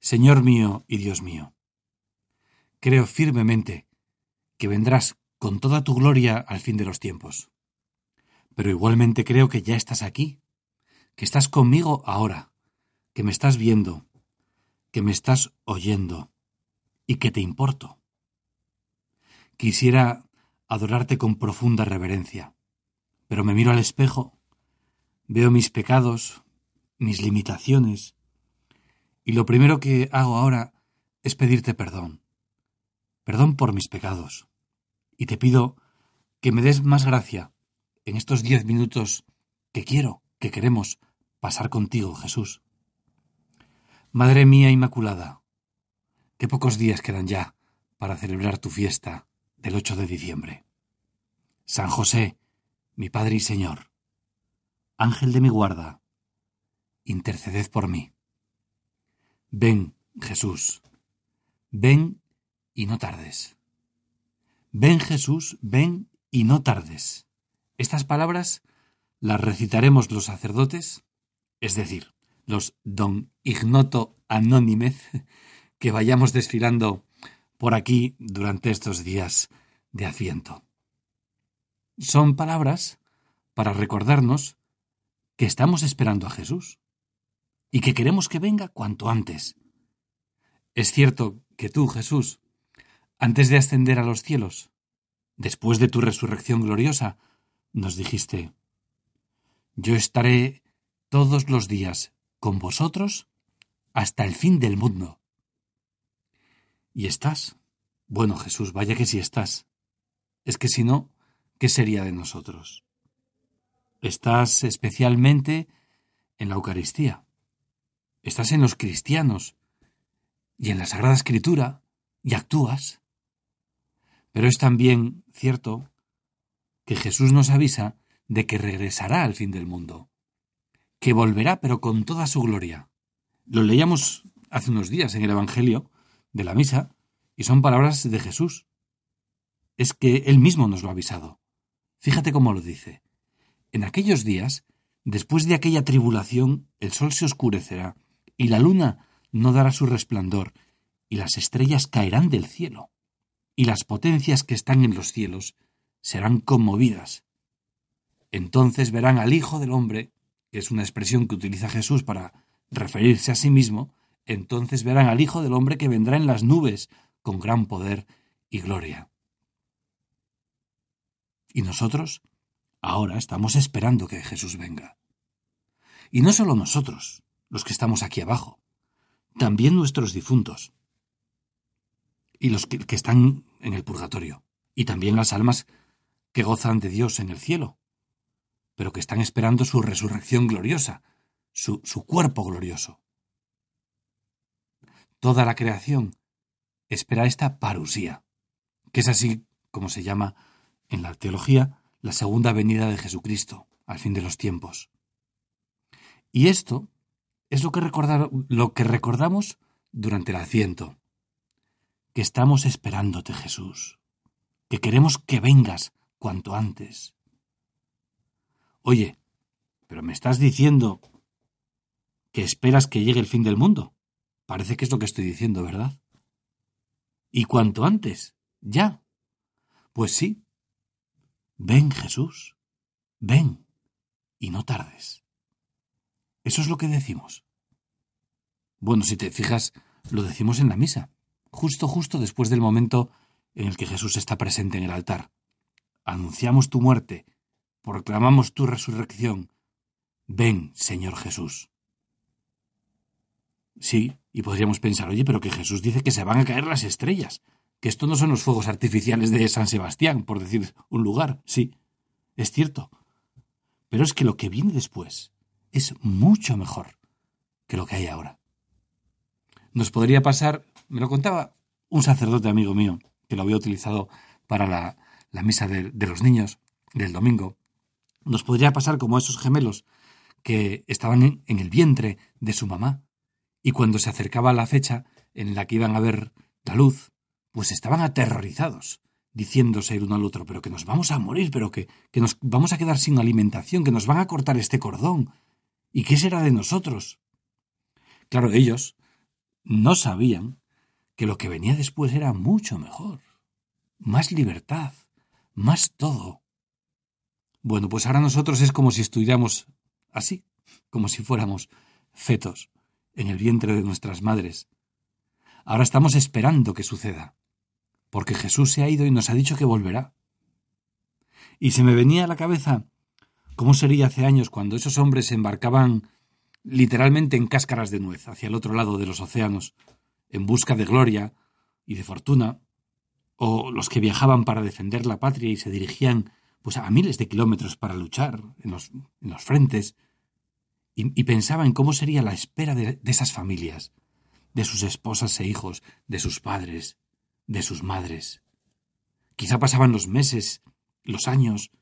Señor mío y Dios mío, creo firmemente que vendrás con toda tu gloria al fin de los tiempos. Pero igualmente creo que ya estás aquí, que estás conmigo ahora, que me estás viendo, que me estás oyendo y que te importo. Quisiera adorarte con profunda reverencia, pero me miro al espejo, veo mis pecados, mis limitaciones, y lo primero que hago ahora es pedirte perdón, perdón por mis pecados, y te pido que me des más gracia en estos diez minutos que quiero, que queremos pasar contigo, Jesús. Madre mía Inmaculada, qué pocos días quedan ya para celebrar tu fiesta del 8 de diciembre. San José, mi Padre y Señor, Ángel de mi guarda, interceded por mí. Ven, Jesús, ven y no tardes. Ven Jesús, ven y no tardes. Estas palabras las recitaremos los sacerdotes, es decir, los don ignoto anónimez, que vayamos desfilando por aquí durante estos días de Adviento. Son palabras para recordarnos que estamos esperando a Jesús y que queremos que venga cuanto antes. Es cierto que tú, Jesús, antes de ascender a los cielos, después de tu resurrección gloriosa, nos dijiste, Yo estaré todos los días con vosotros hasta el fin del mundo. ¿Y estás? Bueno, Jesús, vaya que sí estás. Es que si no, ¿qué sería de nosotros? Estás especialmente en la Eucaristía. Estás en los cristianos y en la Sagrada Escritura y actúas. Pero es también cierto que Jesús nos avisa de que regresará al fin del mundo, que volverá pero con toda su gloria. Lo leíamos hace unos días en el Evangelio de la misa, y son palabras de Jesús. Es que Él mismo nos lo ha avisado. Fíjate cómo lo dice. En aquellos días, después de aquella tribulación, el sol se oscurecerá, y la luna no dará su resplandor, y las estrellas caerán del cielo, y las potencias que están en los cielos serán conmovidas. Entonces verán al Hijo del Hombre, que es una expresión que utiliza Jesús para referirse a sí mismo, entonces verán al Hijo del Hombre que vendrá en las nubes con gran poder y gloria. Y nosotros ahora estamos esperando que Jesús venga. Y no solo nosotros, los que estamos aquí abajo, también nuestros difuntos y los que, están en el purgatorio, y también las almas que gozan de Dios en el cielo, pero que están esperando su resurrección gloriosa, su, su cuerpo glorioso. Toda la creación espera esta parusía, que es así como se llama en la teología la segunda venida de Jesucristo al fin de los tiempos. Y esto es lo que, recordamos durante el asiento, que estamos esperándote Jesús, que queremos que vengas cuanto antes. Oye, pero me estás diciendo que esperas que llegue el fin del mundo. Parece que es lo que estoy diciendo, ¿verdad? Y cuanto antes, ya. Pues sí. Ven, Jesús, ven, y no tardes. Eso es lo que decimos. Bueno, si te fijas, lo decimos en la misa, justo, justo después del momento en el que Jesús está presente en el altar. Anunciamos tu muerte, proclamamos tu resurrección. Ven, Señor Jesús. Sí, y podríamos pensar, oye, pero que Jesús dice que se van a caer las estrellas, que esto no son los fuegos artificiales de San Sebastián, por decir un lugar. Sí, es cierto. Pero es que lo que viene después es mucho mejor que lo que hay ahora. Nos podría pasar, me lo contaba un sacerdote amigo mío, que lo había utilizado para la, la misa de, de los niños del domingo, nos podría pasar como esos gemelos que estaban en, en, el vientre de su mamá y cuando se acercaba la fecha en la que iban a ver la luz, pues estaban aterrorizados, diciéndose el uno al otro, pero que nos vamos a morir, pero que, que nos vamos a quedar sin alimentación, que nos van a cortar este cordón. ¿Y qué será de nosotros? Claro, ellos no sabían que lo que venía después era mucho mejor, más libertad, más todo. Bueno, pues ahora nosotros es como si estuviéramos así, como si fuéramos fetos en el vientre de nuestras madres. Ahora estamos esperando que suceda, porque Jesús se ha ido y nos ha dicho que volverá. Y se me venía a la cabeza cómo sería hace años cuando esos hombres se embarcaban literalmente en cáscaras de nuez hacia el otro lado de los océanos, en busca de gloria y de fortuna, o los que viajaban para defender la patria y se dirigían pues a miles de kilómetros para luchar en los, en los frentes, y, y, pensaba en cómo sería la espera de, de esas familias, de sus esposas e hijos, de sus padres, de sus madres. Quizá pasaban los meses, los años,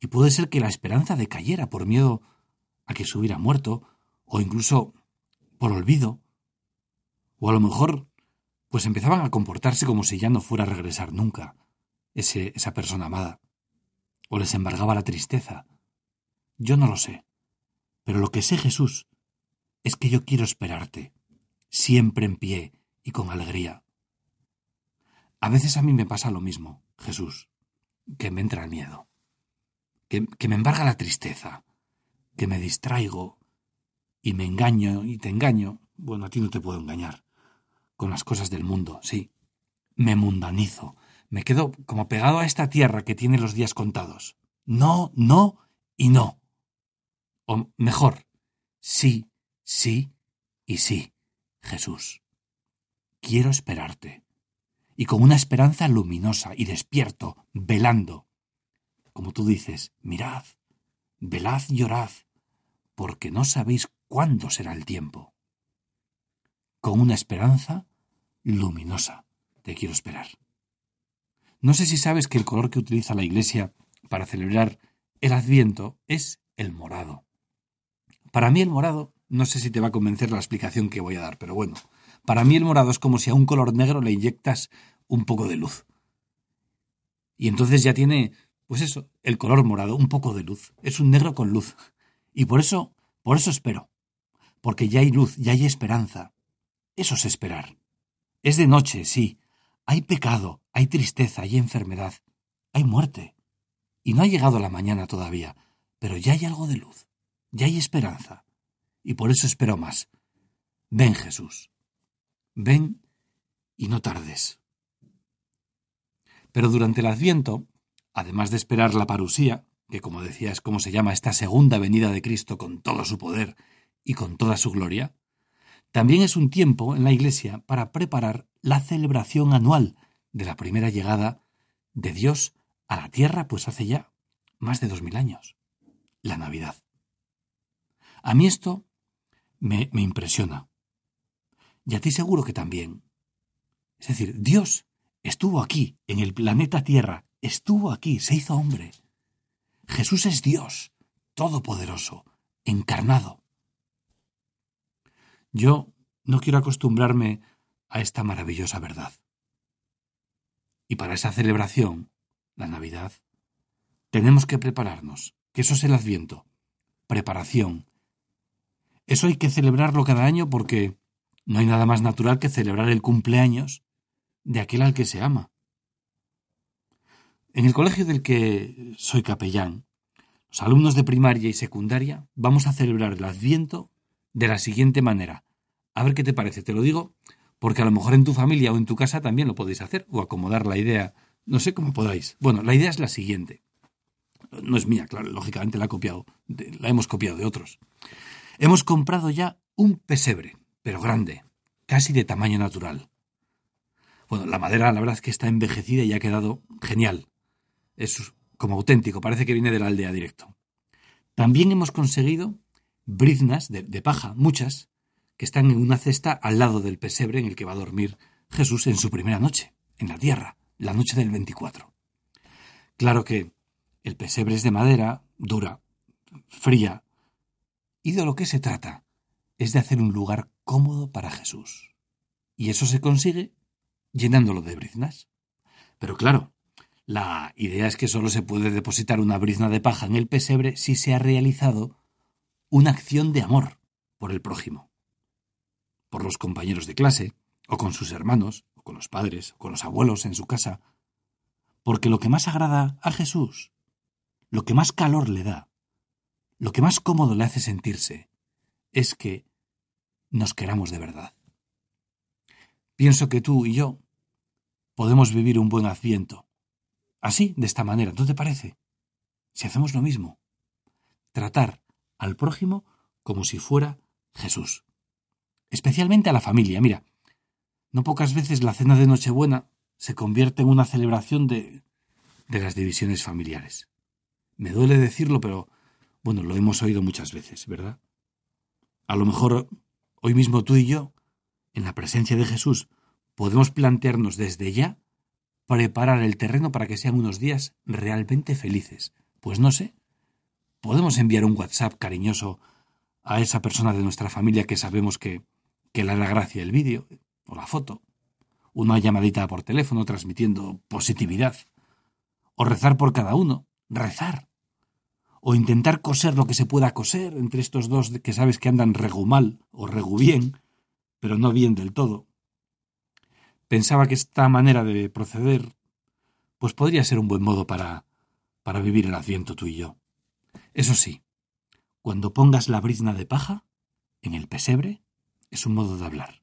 y puede ser que la esperanza decayera por miedo a que se hubiera muerto, o incluso por olvido, o a lo mejor pues empezaban a comportarse como si ya no fuera a regresar nunca ese, esa persona amada, o les embargaba la tristeza. Yo no lo sé, pero lo que sé, Jesús, es que yo quiero esperarte, siempre en pie y con alegría. A veces a mí me pasa lo mismo, Jesús, que me entra el miedo, que, me embarga la tristeza, que me distraigo y me engaño y te engaño. Bueno, a ti no te puedo engañar con las cosas del mundo, sí. Me mundanizo, me quedo como pegado a esta tierra que tiene los días contados. No, no y no. O mejor, sí, sí y sí, Jesús. Quiero esperarte. Y con una esperanza luminosa y despierto, velando. Como tú dices, mirad, velad y llorad, porque no sabéis cuándo será el tiempo con una esperanza luminosa. Te quiero esperar. No sé si sabes que el color que utiliza la Iglesia para celebrar el Adviento es el morado. Para mí el morado, no sé si te va a convencer la explicación que voy a dar, pero bueno, para mí el morado es como si a un color negro le inyectas un poco de luz. Y entonces ya tiene, pues eso, el color morado, un poco de luz. Es un negro con luz. Y por eso, por eso espero. Porque ya hay luz, ya hay esperanza, eso es esperar. Es de noche, sí. Hay pecado, hay tristeza, hay enfermedad, hay muerte. Y no ha llegado la mañana todavía, pero ya hay algo de luz, ya hay esperanza. Y por eso espero más. Ven, Jesús. Ven y no tardes. Pero durante el Adviento, además de esperar la parusía, que como decía es como se llama esta segunda venida de Cristo con todo su poder y con toda su gloria, también es un tiempo en la Iglesia para preparar la celebración anual de la primera llegada de Dios a la tierra, pues hace ya más de dos mil años, la Navidad. A mí esto me, me impresiona. Y a ti seguro que también. Es decir, Dios estuvo aquí, en el planeta Tierra, estuvo aquí, se hizo hombre. Jesús es Dios, todopoderoso, encarnado. Yo no quiero acostumbrarme a esta maravillosa verdad. Y para esa celebración, la Navidad, tenemos que prepararnos, que eso es el adviento, preparación. Eso hay que celebrarlo cada año porque no hay nada más natural que celebrar el cumpleaños de aquel al que se ama. En el colegio del que soy capellán, los alumnos de primaria y secundaria vamos a celebrar el adviento de la siguiente manera. A ver qué te parece, te lo digo, porque a lo mejor en tu familia o en tu casa también lo podéis hacer, o acomodar la idea, no sé cómo podáis. Bueno, la idea es la siguiente. No es mía, claro, lógicamente la he copiado, la hemos copiado de otros. Hemos comprado ya un pesebre, pero grande, casi de tamaño natural. Bueno, la madera la verdad es que está envejecida y ha quedado genial. Es como auténtico, parece que viene de la aldea directo. También hemos conseguido briznas de, paja, muchas, que están en una cesta al lado del pesebre en el que va a dormir Jesús en su primera noche, en la tierra, la noche del 24. Claro que el pesebre es de madera, dura, fría, y de lo que se trata es de hacer un lugar cómodo para Jesús. Y eso se consigue llenándolo de briznas. Pero claro, la idea es que solo se puede depositar una brizna de paja en el pesebre si se ha realizado una acción de amor por el prójimo, por los compañeros de clase, o con sus hermanos, o con los padres, o con los abuelos en su casa, porque lo que más agrada a Jesús, lo que más calor le da, lo que más cómodo le hace sentirse, es que nos queramos de verdad. Pienso que tú y yo podemos vivir un buen adviento. Así, de esta manera, ¿no te parece? Si hacemos lo mismo, tratar al prójimo como si fuera Jesús. Especialmente a la familia. Mira, no pocas veces la cena de Nochebuena se convierte en una celebración de, de las divisiones familiares. Me duele decirlo, pero bueno, lo hemos oído muchas veces, ¿verdad? A lo mejor hoy mismo tú y yo, en la presencia de Jesús, podemos plantearnos desde ya preparar el terreno para que sean unos días realmente felices. Pues no sé, podemos enviar un WhatsApp cariñoso a esa persona de nuestra familia que sabemos que, que le hará gracia el vídeo o la foto, una llamadita por teléfono transmitiendo positividad, o rezar por cada uno, rezar, o intentar coser lo que se pueda coser entre estos dos que sabes que andan regu mal o regu bien, pero no bien del todo. Pensaba que esta manera de proceder pues podría ser un buen modo para para vivir el adviento tú y yo. Eso sí, cuando pongas la brizna de paja en el pesebre, es un modo de hablar.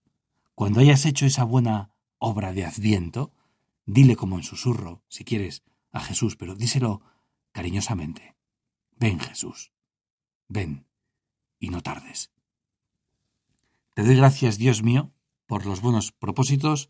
Cuando hayas hecho esa buena obra de adviento, dile como en susurro, si quieres, a Jesús, pero díselo cariñosamente. Ven, Jesús, ven, y no tardes. Te doy gracias, Dios mío, por los buenos propósitos,